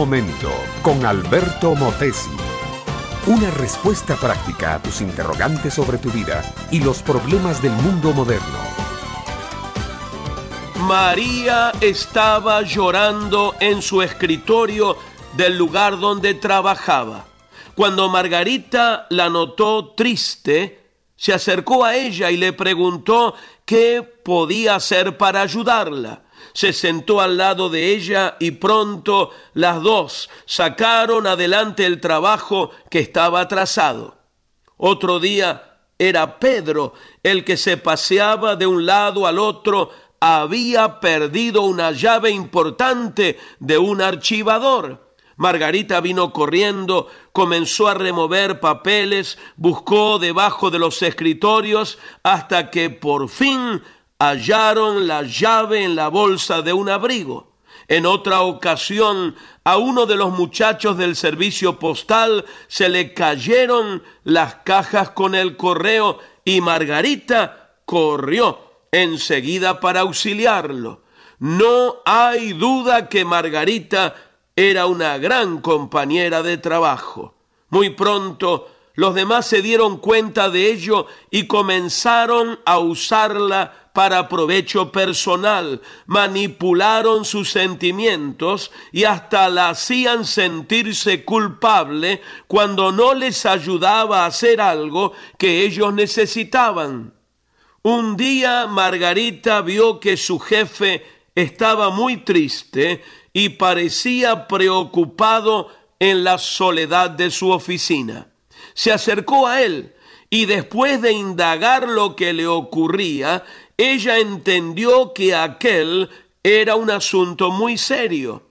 momento con Alberto Motesi. Una respuesta práctica a tus interrogantes sobre tu vida y los problemas del mundo moderno. María estaba llorando en su escritorio del lugar donde trabajaba. Cuando Margarita la notó triste, se acercó a ella y le preguntó qué podía hacer para ayudarla se sentó al lado de ella y pronto las dos sacaron adelante el trabajo que estaba atrasado. Otro día era Pedro el que se paseaba de un lado al otro, había perdido una llave importante de un archivador. Margarita vino corriendo, comenzó a remover papeles, buscó debajo de los escritorios hasta que por fin hallaron la llave en la bolsa de un abrigo. En otra ocasión, a uno de los muchachos del servicio postal se le cayeron las cajas con el correo y Margarita corrió enseguida para auxiliarlo. No hay duda que Margarita era una gran compañera de trabajo. Muy pronto los demás se dieron cuenta de ello y comenzaron a usarla para provecho personal, manipularon sus sentimientos y hasta la hacían sentirse culpable cuando no les ayudaba a hacer algo que ellos necesitaban. Un día Margarita vio que su jefe estaba muy triste y parecía preocupado en la soledad de su oficina. Se acercó a él y después de indagar lo que le ocurría, ella entendió que aquel era un asunto muy serio.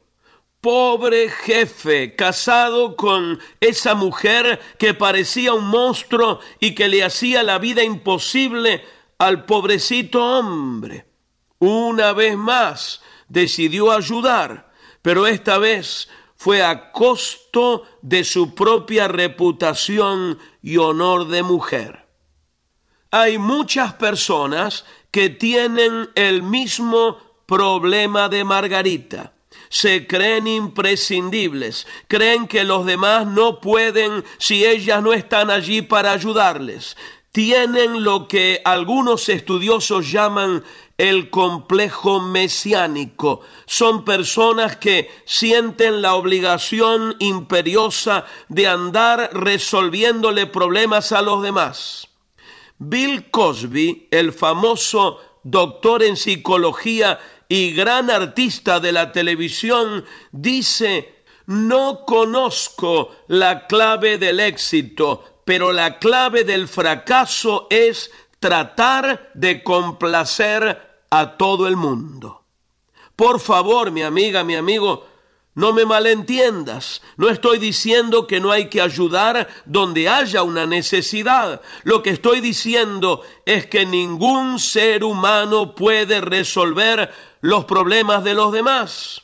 Pobre jefe, casado con esa mujer que parecía un monstruo y que le hacía la vida imposible al pobrecito hombre. Una vez más decidió ayudar, pero esta vez fue a costo de su propia reputación y honor de mujer. Hay muchas personas que tienen el mismo problema de Margarita. Se creen imprescindibles, creen que los demás no pueden si ellas no están allí para ayudarles. Tienen lo que algunos estudiosos llaman el complejo mesiánico. Son personas que sienten la obligación imperiosa de andar resolviéndole problemas a los demás. Bill Cosby, el famoso doctor en psicología y gran artista de la televisión, dice, no conozco la clave del éxito, pero la clave del fracaso es tratar de complacer a todo el mundo. Por favor, mi amiga, mi amigo, no me malentiendas, no estoy diciendo que no hay que ayudar donde haya una necesidad. Lo que estoy diciendo es que ningún ser humano puede resolver los problemas de los demás.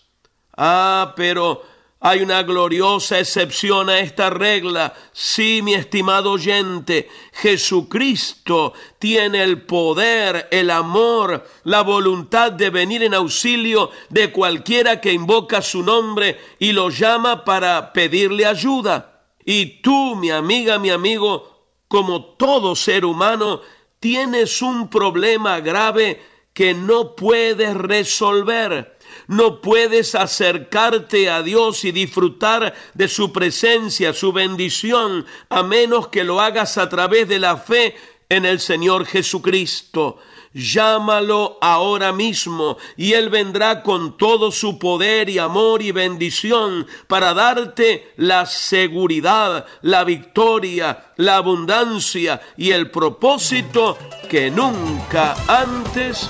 Ah, pero hay una gloriosa excepción a esta regla. Sí, mi estimado oyente, Jesucristo tiene el poder, el amor, la voluntad de venir en auxilio de cualquiera que invoca su nombre y lo llama para pedirle ayuda. Y tú, mi amiga, mi amigo, como todo ser humano, tienes un problema grave que no puedes resolver no puedes acercarte a Dios y disfrutar de su presencia, su bendición, a menos que lo hagas a través de la fe en el Señor Jesucristo. Llámalo ahora mismo y Él vendrá con todo su poder y amor y bendición para darte la seguridad, la victoria, la abundancia y el propósito que nunca antes